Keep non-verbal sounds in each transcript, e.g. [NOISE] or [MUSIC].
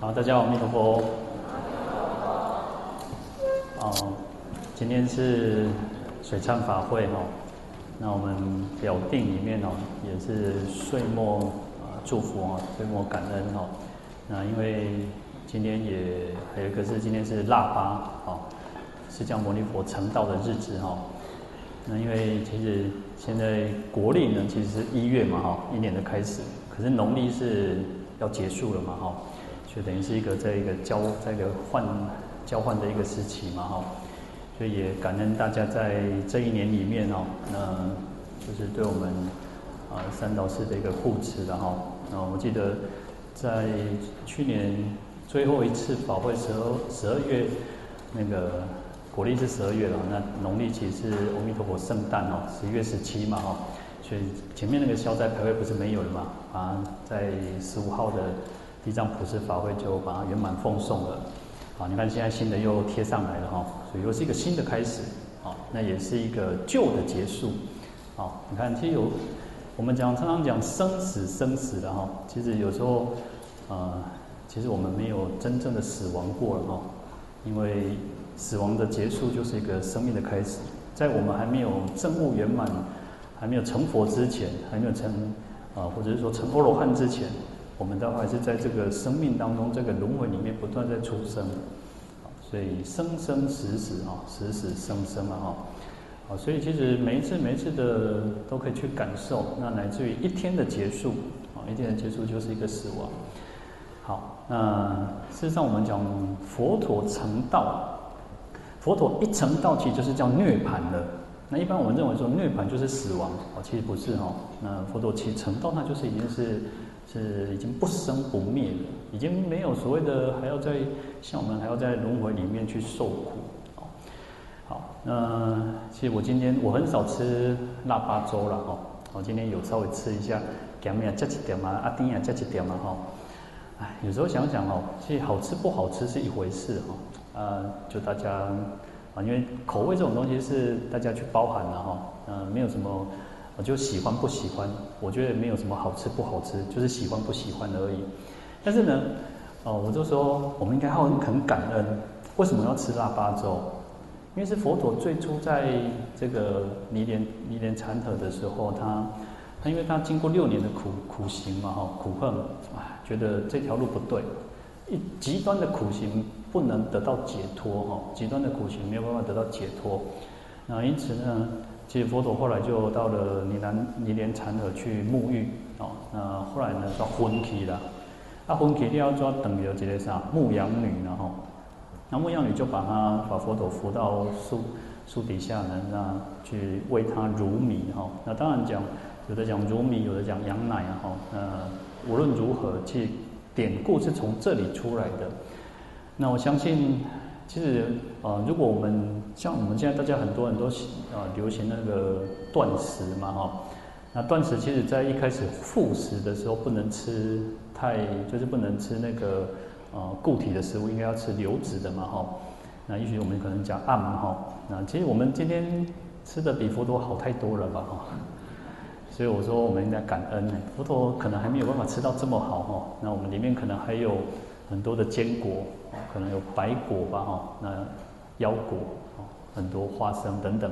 好，大家好，阿弥陀佛。哦，今天是水忏法会哈，那我们表定里面哦，也是岁末啊祝福啊，岁末感恩哈。那因为今天也还有一个是今天是腊八哦，释迦牟尼佛成道的日子哈。那因为其实现在国历呢，其实是一月嘛哈，一年的开始，可是农历是要结束了嘛哈。就等于是一个在一个交在一个换交换的一个时期嘛哈，所以也感恩大家在这一年里面哦，那就是对我们啊三导师的一个护持的哈。那我记得在去年最后一次法会时候，十二月那个国历是十二月了，那农历其实是阿弥陀佛圣诞哦，十一月十七嘛哈，所以前面那个消灾牌位不是没有了嘛啊，在十五号的。地藏普施法会就把它圆满奉送了，好，你看现在新的又贴上来了哈，所以又是一个新的开始，好，那也是一个旧的结束，好，你看其实有我们讲常常讲生死生死的哈，其实有时候呃，其实我们没有真正的死亡过了哈，因为死亡的结束就是一个生命的开始，在我们还没有证悟圆满，还没有成佛之前，还没有成啊，或者是说成阿罗汉之前。我们都还是在这个生命当中，这个轮回里面不断在出生，所以生生死死啊，死死生生啊，哈，好，所以其实每一次每一次的都可以去感受，那乃至于一天的结束啊，一天的结束就是一个死亡。好，那事实上我们讲佛陀成道，佛陀一成道，其实就是叫涅槃了。那一般我们认为说涅槃就是死亡，哦，其实不是哈。那佛陀其实成道，那就是已经是。是已经不生不灭了，已经没有所谓的还要在像我们还要在轮回里面去受苦。好，那其实我今天我很少吃腊八粥了哈，我今天有稍微吃一下，咸面加一点嘛，阿丁也加一点嘛哈。哎，有时候想想哦，其实好吃不好吃是一回事哈，啊，就大家啊，因为口味这种东西是大家去包含的哈，嗯，没有什么。我就喜欢不喜欢，我觉得没有什么好吃不好吃，就是喜欢不喜欢而已。但是呢，哦，我就说我们应该很很感恩，为什么要吃腊八粥？因为是佛陀最初在这个尼连尼连禅河的时候，他他因为他经过六年的苦苦行嘛，哈，苦恨，啊，觉得这条路不对，一极端的苦行不能得到解脱，哈，极端的苦行没有办法得到解脱，那因此呢。其实佛陀后来就到了尼南尼连禅河去沐浴哦，那后来呢叫昏期了，啊昏期你要抓等于这些啥牧羊女然后，那牧羊女就把他把佛陀扶到树树底下呢，那去喂他乳米哈，那当然讲有的讲乳米，有的讲羊奶哈，那无论如何，其实典故是从这里出来的，那我相信。其实，呃，如果我们像我们现在大家很多人都啊流行那个断食嘛，哈，那断食其实在一开始复食的时候不能吃太，就是不能吃那个呃固体的食物，应该要吃流质的嘛，哈。那也许我们可能讲暗嘛，哈。那其实我们今天吃的比佛陀好太多了吧，哈。所以我说我们应该感恩呢，佛陀可能还没有办法吃到这么好，哈。那我们里面可能还有很多的坚果。可能有白果吧，哈，那腰果，很多花生等等，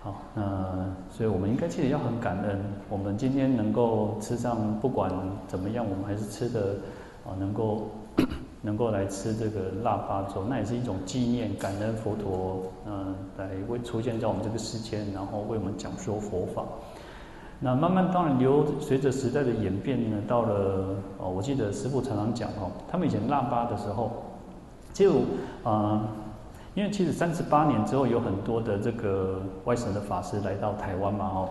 好，那所以我们应该其实要很感恩，我们今天能够吃上，不管怎么样，我们还是吃的，啊，能够 [COUGHS] 能够来吃这个腊八粥，那也是一种纪念感恩佛陀，嗯，来为出现在我们这个世间，然后为我们讲说佛法。那慢慢当然流，随着时代的演变呢，到了哦，我记得师父常常讲哦，他们以前腊八的时候。就啊、因为其实三十八年之后，有很多的这个外省的法师来到台湾嘛，哦，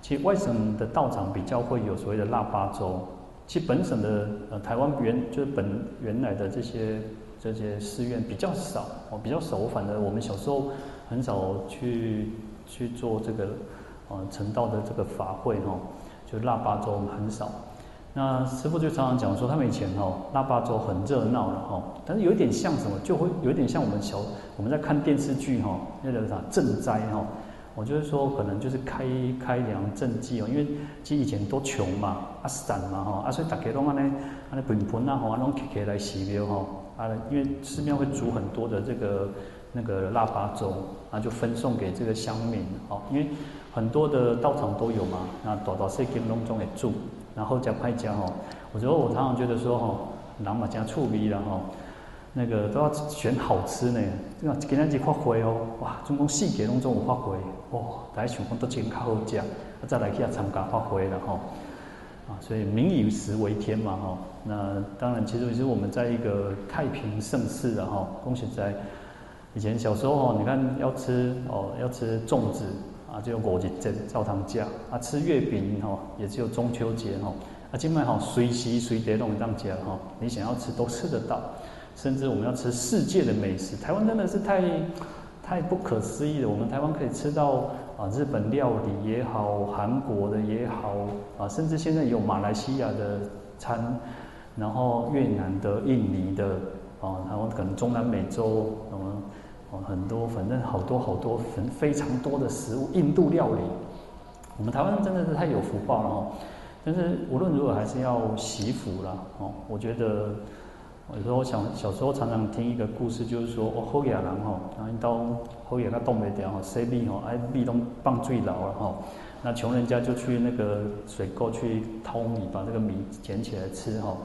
其实外省的道场比较会有所谓的腊八粥，其实本省的呃台湾原就是本原来的这些这些寺院比较少哦，比较少。我反正我们小时候很少去去做这个呃成道的这个法会哈，就腊八粥很少。那师傅就常常讲说，他们以前哦，腊八粥很热闹了哈，但是有一点像什么，就会有一点像我们小我们在看电视剧哈，那个啥赈灾哈，我就是说，可能就是开开粮赈济哦，因为其实以前都穷嘛，啊散嘛哈，啊所以大家拢安尼安尼盆盆啊吼，啊拢起起来洗庙吼，啊因为寺庙会煮很多的这个那个腊八粥，啊就分送给这个乡民哦，因为很多的道场都有嘛，那大大小小拢总会煮，然后加派加吼，我觉得我常常觉得说吼，人嘛真趣味啦吼。那个都要选好吃呢，这个今天去发挥哦，哇，总共四个拢总有发挥，哇，大家想讲都真较好食，再来去啊参加发挥了吼，啊，所以民以食为天嘛吼，那当然其实其实我们在一个太平盛世了哈，恭喜在以前小时候哦，你看要吃哦要吃粽子啊，就五日节照常吃啊，吃月饼哈，也只有中秋节哈，啊，今麦哈随时随地拢当家哈，你想要吃都吃得到。甚至我们要吃世界的美食，台湾真的是太太不可思议了。我们台湾可以吃到啊日本料理也好，韩国的也好啊，甚至现在有马来西亚的餐，然后越南的、印尼的啊，然后可能中南美洲什么哦很多，反正好多好多很非常多的食物，印度料理，我们台湾真的是太有福报了哦。但是无论如何还是要惜福啦哦，我觉得。有时候我想，小时候常常听一个故事，就是说，哦，好野人吼，然后到好野他冻没掉吼，洗米吼，哎，米都棒最牢了吼，那穷人家就去那个水沟去淘米，把这个米捡起来吃吼。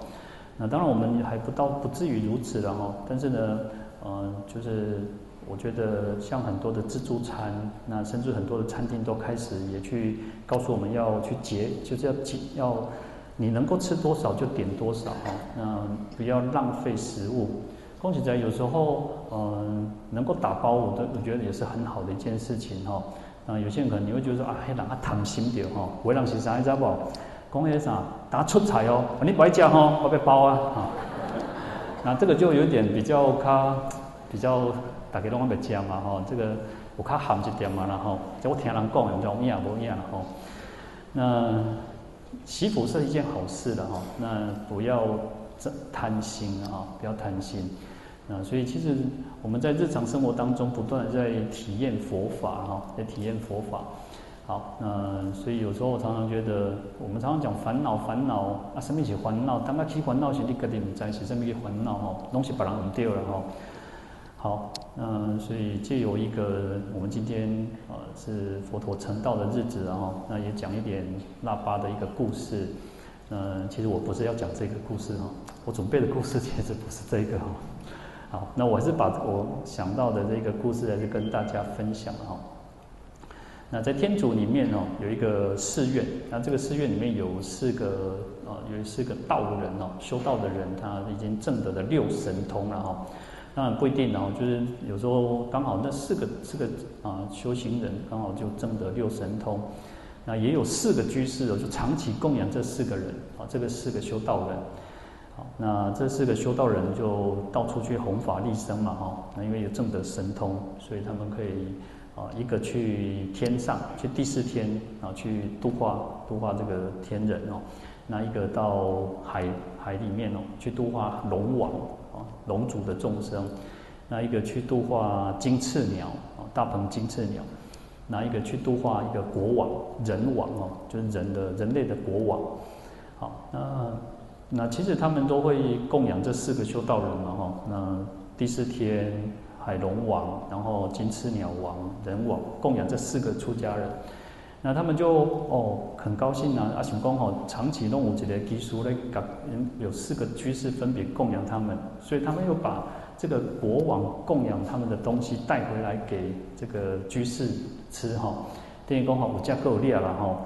那当然我们还不到不至于如此了吼，但是呢，呃，就是我觉得像很多的自助餐，那甚至很多的餐厅都开始也去告诉我们要去节，就是要节要。你能够吃多少就点多少哈，那不要浪费食物。恭喜在有时候，嗯，能够打包，我都我觉得也是很好的一件事情哈。那有些人可能你会觉得说啊，黑人啊贪心点哈，为人是啥你知道不？讲些啥？打出彩哦，你不爱讲哦，我被包啊哈。那这个就有点比较卡，比较大家拢爱讲嘛哈。这个有卡含一点嘛然后，就我听人讲，有影无咩然后，那。祈福是一件好事的哈，那不要贪心啊，不要贪心。那所以其实我们在日常生活当中不断的在体验佛法哈，在体验佛法。好，那所以有时候我常常觉得，我们常常讲烦恼烦恼啊，什么是烦恼？当他起烦恼时，你肯定不在是什么叫烦恼哈？东西把人弄掉了哈。好，那所以借由一个我们今天呃是佛陀成道的日子，然后那也讲一点腊八的一个故事。嗯，其实我不是要讲这个故事哈，我准备的故事其实不是这个哈。好，那我还是把我想到的这个故事还是跟大家分享哈。那在天竺里面哦，有一个寺院，那这个寺院里面有四个呃，有四个道人哦，修道的人，他已经证得了六神通了哈。当然不一定哦，就是有时候刚好那四个四个啊修行人刚好就证得六神通，那也有四个居士哦，就长期供养这四个人啊，这个四个修道人，好，那这四个修道人就到处去弘法利生嘛哈，那因为有证得神通，所以他们可以啊一个去天上去第四天啊去度化度化这个天人哦，那一个到海海里面哦去度化龙王。龙族的众生，那一个去度化金翅鸟啊，大鹏金翅鸟，那一个去度化一个国王人王哦，就是人的人类的国王。好，那那其实他们都会供养这四个修道人嘛哈。那第四天海龙王，然后金翅鸟王、人王供养这四个出家人。那他们就哦很高兴啊，阿雄公吼长期弄五几的技术来搞，有四个居士分别供养他们，所以他们又把这个国王供养他们的东西带回来给这个居士吃哈。等于讲吼有加够力了哈，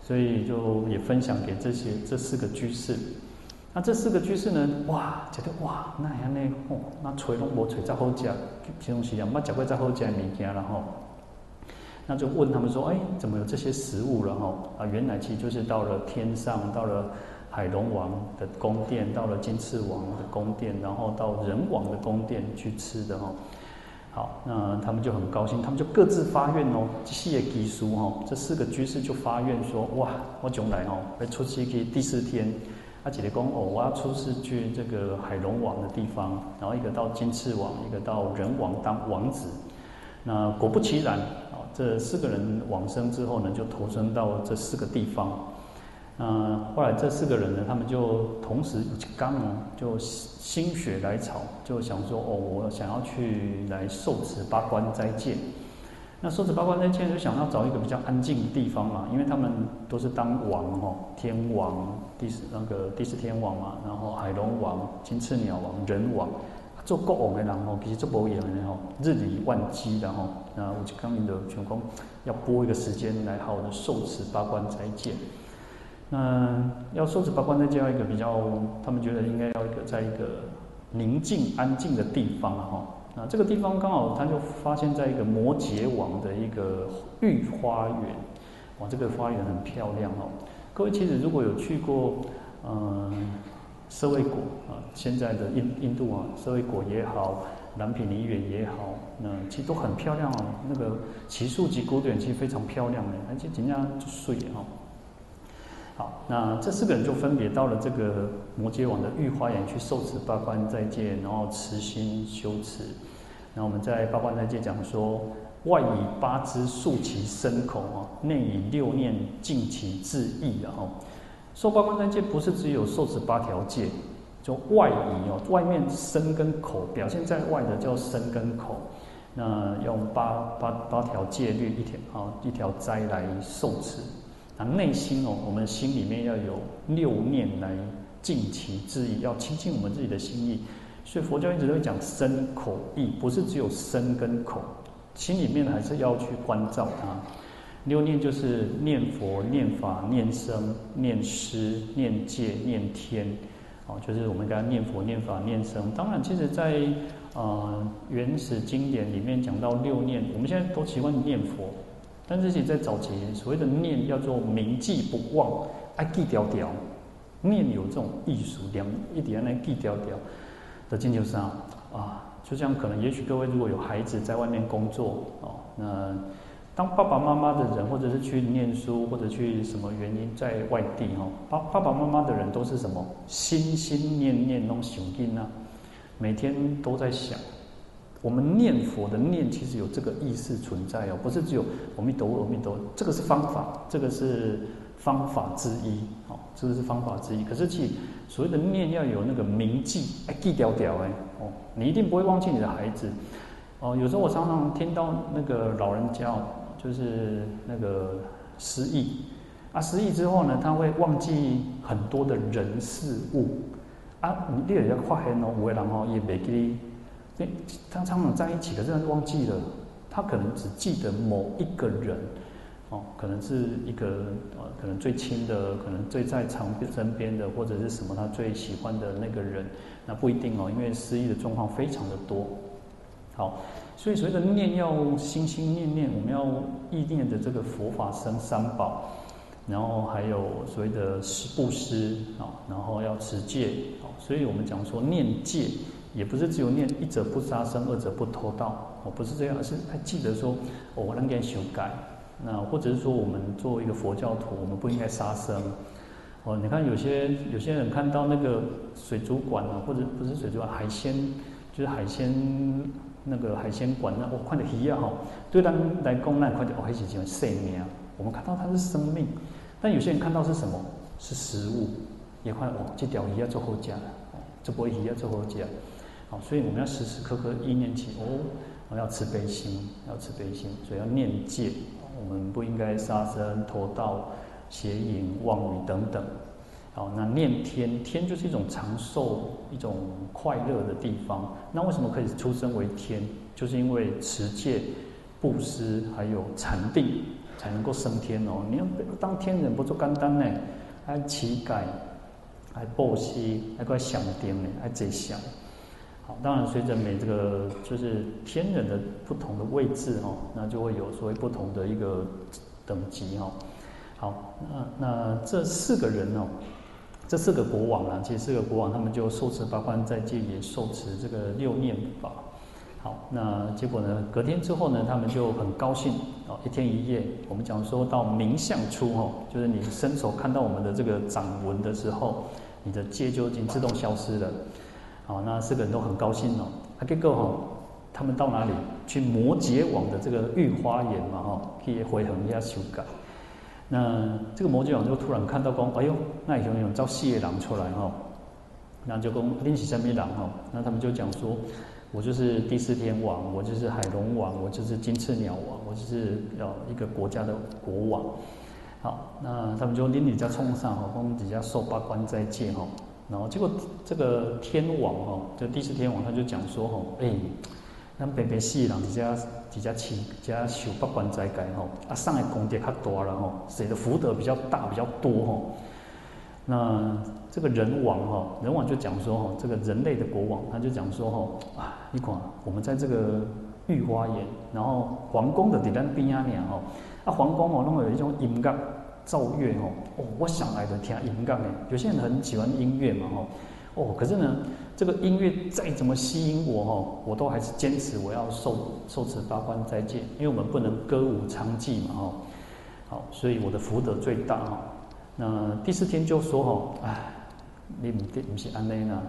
所以就也分享给这些这四个居士。那这四个居士呢，哇觉得哇那样呢哦，那锤拢无锤再好食，这东西啊，冇食过再好食的物件了吼。那就问他们说：“哎，怎么有这些食物了？哈啊，原来其实就是到了天上，到了海龙王的宫殿，到了金翅王的宫殿，然后到人王的宫殿去吃的哈。好，那他们就很高兴，他们就各自发愿哦，细叶给书哈。这四个居士就发愿说：哇，我将来哦，会出去去第四天，阿姐的公哦，我要出世去这个海龙王的地方，然后一个到金翅王，一个到人王当王子。”那果不其然，啊，这四个人往生之后呢，就投生到这四个地方。那后来这四个人呢，他们就同时刚哦，就心血来潮，就想说哦，我想要去来受持八关斋戒。那受持八关斋戒就想要找一个比较安静的地方嘛，因为他们都是当王哦，天王、第那个第四天王嘛，然后海龙王、金翅鸟王、人王。做国王的人吼，其实做无闲的吼，日理万机的吼，那我就刚刚的全工要拨一个时间来好的受持八关斋戒。那要受持八关斋戒，要一个比较，他们觉得应该要一个在一个宁静安静的地方哈。那这个地方刚好他就发现在一个摩羯王的一个御花园，哇，这个花园很漂亮哦。各位其实如果有去过，嗯。舍卫国啊，现在的印印度啊，舍卫国也好，蓝毗尼园也好，那其实都很漂亮哦。那个奇树及古典其实非常漂亮的，而且人家就睡哈。好，那这四个人就分别到了这个摩羯王的御花园去受持八关斋戒，然后持心修持。然后我们在八关斋戒讲说，外以八支束其身口啊，内以六念净其志意啊。受八关斋戒不是只有受持八条戒，就外仪哦，外面身跟口表现在外的叫身跟口，那用八八八条戒律一条啊一条斋来受持，那内心哦，我们心里面要有六念来尽其志意，要清净我们自己的心意，所以佛教一直都会讲身口意，不是只有身跟口，心里面还是要去关照它。六念就是念佛、念法、念僧、念师、念戒、念天，哦，就是我们刚刚念佛、念法、念僧。当然，其实在，呃原始经典里面讲到六念，我们现在都习惯念佛，但是其实在早期所谓的念叫做铭记不忘，爱记条条，念有这种艺术，两一点来记条条的经就是啊，啊，就像可能也许各位如果有孩子在外面工作哦，那。当爸爸妈妈的人，或者是去念书，或者去什么原因在外地哈，爸爸爸妈妈的人都是什么心心念念弄想经啊，每天都在想。我们念佛的念其实有这个意识存在哦，不是只有阿弥陀佛，阿弥陀佛，这个是方法，这个是方法之一，哦，这个是方法之一。可是其实所谓的念要有那个铭记，哎，记条条哎，哦，你一定不会忘记你的孩子，哦，有时候我常常听到那个老人家。就是那个失忆啊，失忆之后呢，他会忘记很多的人事物啊。你第二个发现哦，有的人哦也没记，他常常在一起，可是他忘记了，他可能只记得某一个人哦，可能是一个呃，可能最亲的，可能最在长身边的，或者是什么他最喜欢的那个人，那不一定哦，因为失忆的状况非常的多。好。所以所谓的念要心心念念，我们要意念的这个佛法僧三宝，然后还有所谓的施布施啊，然后要持戒啊。所以我们讲说念戒，也不是只有念一者不杀生，二者不偷盗哦，不是这样，是还记得说，哦，我能给修改。那或者是说，我们作为一个佛教徒，我们不应该杀生哦。你看有些有些人看到那个水族馆啊，或者不是水族馆，海鲜就是海鲜。那个海鲜馆呢？我看到鱼啊，哈，对咱来讲，那看到哦，还是叫生命。我们看到它是生命，但有些人看到是什么？是食物，也看到哦，这条鱼要做好吃，这波鱼要做好吃。好，所以我们要时时刻刻意念起哦，我要慈悲心，要慈悲心，所以要念戒。我们不应该杀生、偷盗、邪淫、妄语等等。好，那念天，天就是一种长寿、一种快乐的地方。那为什么可以出生为天？就是因为持戒、布施还有禅定，才能够升天哦。你要当天人不做简单呢，还乞丐，还布施，还怪想定呢，还贼想。好，当然随着每这个就是天人的不同的位置哦，那就会有所谓不同的一个等级哦。好，那那这四个人哦。这四个国王啊，其实四个国王他们就受持八关斋戒，也受持这个六念法。好，那结果呢，隔天之后呢，他们就很高兴哦，一天一夜，我们讲说到明相出哦，就是你伸手看到我们的这个掌纹的时候，你的戒就已经自动消失了。好，那四个人都很高兴哦。啊，结果哦，他们到哪里去摩羯王的这个御花园嘛，哈，去回衡一下修改。那这个摩羯王就突然看到说，哎呦，那有有招四个狼出来哈，然后就讲恁是什么人哈？那他们就讲说，我就是第四天王，我就是海龙王，我就是金翅鸟王，我就是要一个国家的国王。好，那他们就拎你家冲上哈，讲底下受八关斋戒哈。然后结果这个天王哈，就第四天王他就讲说哈，哎。咱白白死人，直接直接起，直接受八关斋戒吼，啊，上的功德较大了吼，谁的福德比较大比较多吼？那这个人王哈，人王就讲说哈，这个人类的国王，他就讲说哈，啊，你看我们在这个御花园，然后皇宫的底咱边啊念吼，啊，皇宫哦，那么有一种音乐奏乐吼，哦，我想来的听音乐呢，有些人很喜欢音乐嘛吼。哦，可是呢，这个音乐再怎么吸引我哈，我都还是坚持我要受受持八关斋戒，因为我们不能歌舞娼妓嘛哈。好，所以我的福德最大哈。那第四天就说哈，哎，你不不是安内呢，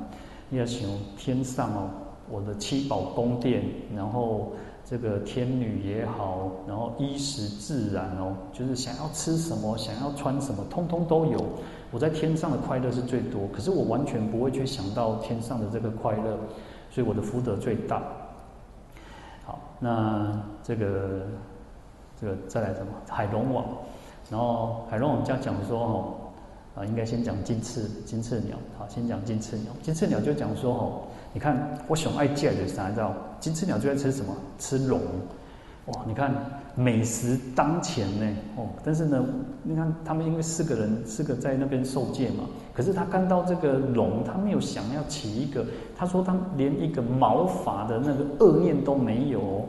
你要想天上哦，我的七宝宫殿，然后。这个天女也好，然后衣食自然哦，就是想要吃什么，想要穿什么，通通都有。我在天上的快乐是最多，可是我完全不会去想到天上的这个快乐，所以我的福德最大。好，那这个这个再来什么？海龙王，然后海龙王家讲说哦，啊，应该先讲金翅金翅鸟，好，先讲金翅鸟。金翅鸟就讲说哦。你看，我喜欢爱见的啥？知道金翅鸟最爱吃什么？吃龙，哇！你看美食当前呢，哦，但是呢，你看他们因为四个人，四个在那边受戒嘛。可是他看到这个龙，他没有想要起一个，他说他连一个毛发的那个恶念都没有。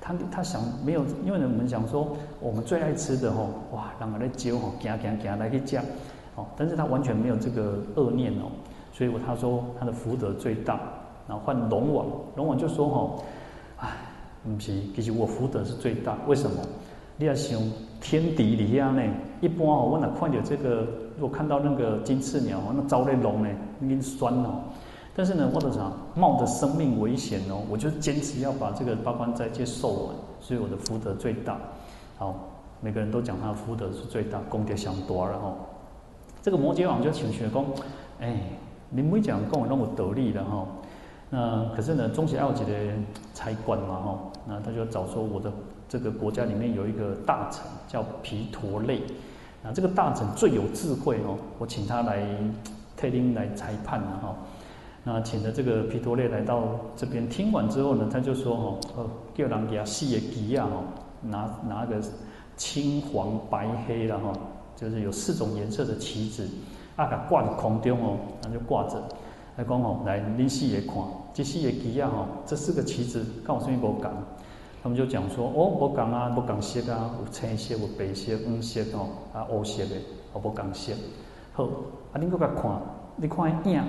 他他想没有，因为我们讲说我们最爱吃的吼，哇，让人来揪吼，夹夹夹来去夹，哦，但是他完全没有这个恶念哦，所以他说他的福德最大。然后换龙王，龙王就说：“吼，哎，不是，其实我福德是最大。为什么？你要想天敌里下呢？一般哦，我哪看到这个，如果看到那个金翅鸟，那招来龙呢，已经酸哦。但是呢，我的啥，冒着生命危险哦，我就坚持要把这个八关斋戒受完，所以我的福德最大。好，每个人都讲他的福德是最大，功德相多。然后，这个摩羯王就请求说：，哎，你每讲跟我那么得力的哈。”那可是呢，中邪奥吉的差官嘛，哈，那他就找说我的这个国家里面有一个大臣叫皮陀类，那这个大臣最有智慧哦，我请他来特定来裁判了哈。那请的这个皮陀类来到这边，听完之后呢，他就说哈，呃，叫人给他细个旗啊，拿拿个青黄白黑的哈，就是有四种颜色的旗子，啊，给挂在空中哦，那就挂着。来讲哦，来你细也看，这四个旗啊吼，这四个旗子跟我什么无共？他们就讲说，哦，无共啊，无共色啊，有青色，有白色，黄色吼，啊，乌色的，哦，无共色。好，啊，你搁甲看，你看影，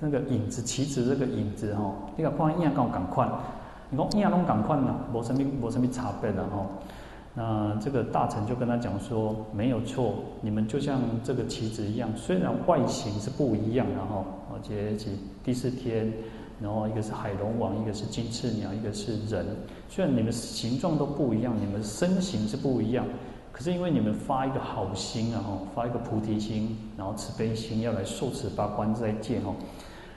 那个影子，旗子这个影子吼，你甲看影跟我共款，你讲影拢共款啦，无什么无什么差别啦吼。那这个大臣就跟他讲说，没有错，你们就像这个棋子一样，虽然外形是不一样的哈，而且第四天，然后一个是海龙王，一个是金翅鸟，一个是人，虽然你们形状都不一样，你们身形是不一样，可是因为你们发一个好心啊哈，发一个菩提心，然后慈悲心要来受持八关斋戒哈，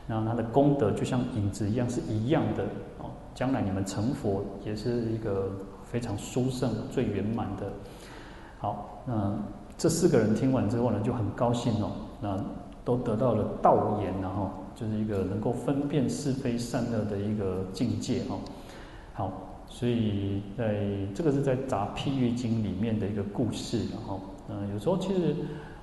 然后他的功德就像影子一样是一样的哦，将来你们成佛也是一个。非常殊胜、最圆满的。好，那这四个人听完之后呢，就很高兴哦。那都得到了道言，然后就是一个能够分辨是非善恶的一个境界哦。好，所以在这个是在《杂譬喻经》里面的一个故事，然后嗯，有时候其实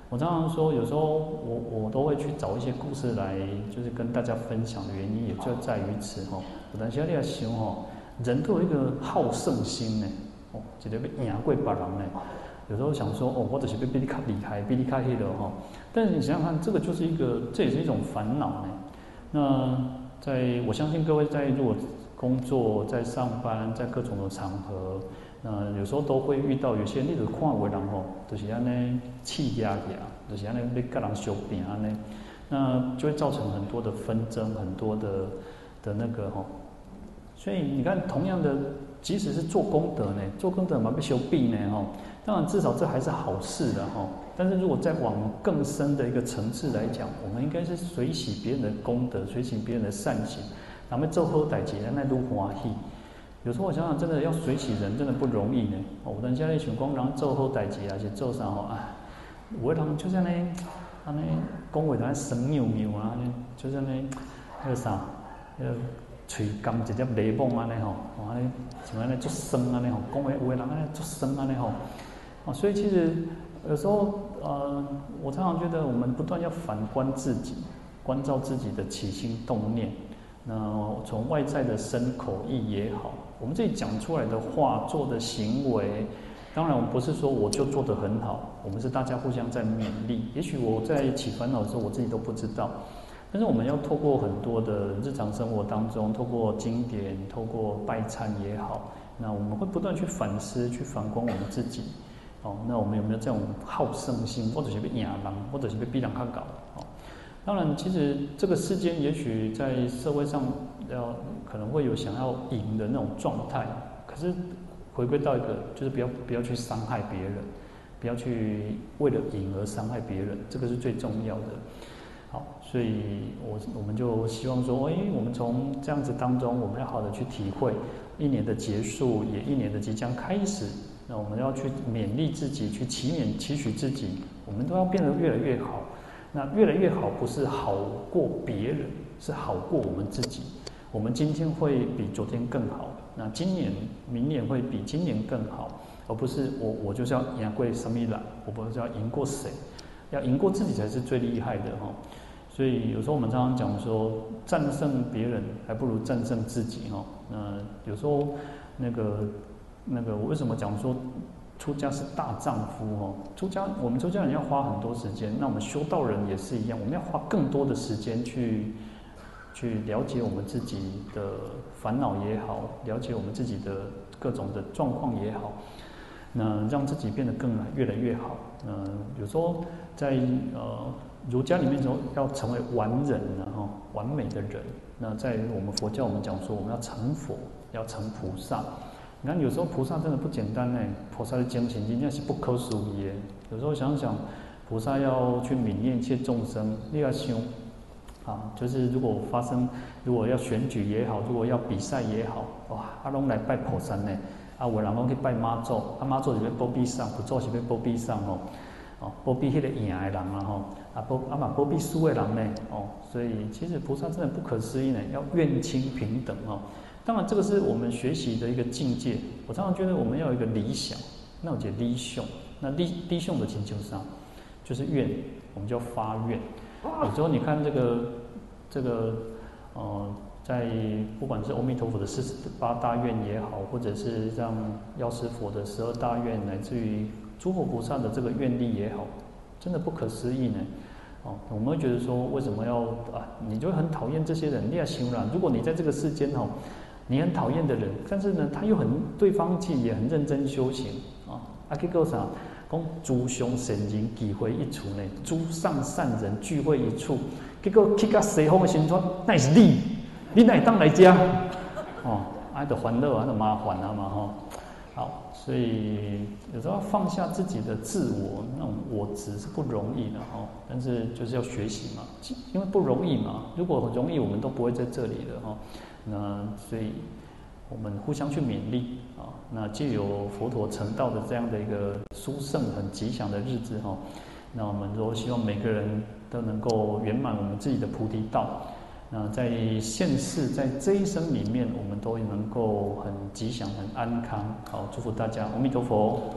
我常常说，有时候我我都会去找一些故事来，就是跟大家分享的原因，也就在于此哈。有当时你要想哈。人都有一个好胜心呢，哦，觉得被赢过别人呢。有时候想说，哦，我只是被比你卡离开，比你卡黑的哈。但是你想想看，这个就是一个，这也是一种烦恼呢。那在我相信各位在如果工作、在上班、在各种的场合，那有时候都会遇到有些那种看为人吼，就是安尼气压压，就是安尼被各人相拼安尼，那就会造成很多的纷争，很多的的那个吼。所以你看，同样的，即使是做功德呢，做功德嘛被修病呢，哈，当然至少这还是好事的哈。但是如果再往更深的一个层次来讲，我们应该是随喜别人的功德，随喜别人的善行，咱们做好代志，那都欢喜。有时候我想想，真的要随喜人，真的不容易呢。哦，人家那群光然后做好代志，而且做啥哦啊，有的人就像那，他呢讲话像神妙妙啊，就像那那个啥，那个嘴干直接雷崩啊，那吼，啊，像安尼做生啊，那吼，讲话有的人安尼做生啊，那吼，啊，所以其实有时候，呃，我常常觉得，我们不断要反观自己，关照自己的起心动念。那从外在的身口意也好，我们自己讲出来的话、做的行为，当然我们不是说我就做得很好，我们是大家互相在勉励。也许我在起烦恼的时候，我自己都不知道。但是我们要透过很多的日常生活当中，透过经典，透过拜忏也好，那我们会不断去反思、去反观我们自己。哦，那我们有没有这种好胜心，或者是被压狼，或者是被逼人看搞？哦，当然，其实这个世间也许在社会上要可能会有想要赢的那种状态，可是回归到一个，就是不要不要去伤害别人，不要去为了赢而伤害别人，这个是最重要的。好，所以我我们就希望说，哎，我们从这样子当中，我们要好的去体会一年的结束，也一年的即将开始。那我们要去勉励自己，去祈勉、期许自己，我们都要变得越来越好。那越来越好，不是好过别人，是好过我们自己。我们今天会比昨天更好，那今年、明年会比今年更好，而不是我我就是要赢过什么人，我不是要赢过谁，要赢过自己才是最厉害的哈。所以有时候我们常常讲说，战胜别人还不如战胜自己哈。那有时候那个那个，我为什么讲说出家是大丈夫哦？出家我们出家人要花很多时间，那我们修道人也是一样，我们要花更多的时间去去了解我们自己的烦恼也好，了解我们自己的各种的状况也好，那让自己变得更越来越好。嗯，有时候在呃。儒家里面说要成为完人，然后完美的人。那在我们佛教，我们讲说我们要成佛，要成菩萨。你看有时候菩萨真的不简单呢，菩萨的精神真的是不可思议。有时候想想，菩萨要去泯灭一切众生，你要想啊，就是如果发生，如果要选举也好，如果要比赛也好，哇，阿龙来拜菩萨呢，啊，有人拢去拜妈祖，啊，妈祖是被保庇上，不做是被保庇上哦。哦，保庇迄个赢的人啊吼，啊保啊嘛保庇输的人呢，哦，所以其实菩萨真的不可思议呢，要愿亲平等哦。当然这个是我们学习的一个境界。我常常觉得我们要有一个理想，那我叫理想，那理理想的请求上就是愿，我们叫发愿。有时候你看这个这个呃，在不管是阿弥陀佛的四十八大愿也好，或者是像药师佛的十二大愿，乃至于。诸佛菩萨的这个愿力也好，真的不可思议呢。哦，我们会觉得说，为什么要啊？你就会很讨厌这些人。你要心软，如果你在这个世间哦，你很讨厌的人，但是呢，他又很对方其实也很认真修行啊。阿基哥啥？讲诸上善人聚会一处呢，诸上善人聚会一处，结果去到西方的新村，那是你，你哪当来家？哦，爱的欢乐，爱的麻烦啊嘛哈。好。所以有时候放下自己的自我，那种我执是不容易的哈。但是就是要学习嘛，因为不容易嘛。如果容易，我们都不会在这里的哈。那所以我们互相去勉励啊。那借由佛陀成道的这样的一个殊胜、很吉祥的日子哈，那我们都希望每个人都能够圆满我们自己的菩提道。那在现世，在这一生里面，我们都能够很吉祥、很安康。好，祝福大家，阿弥陀佛。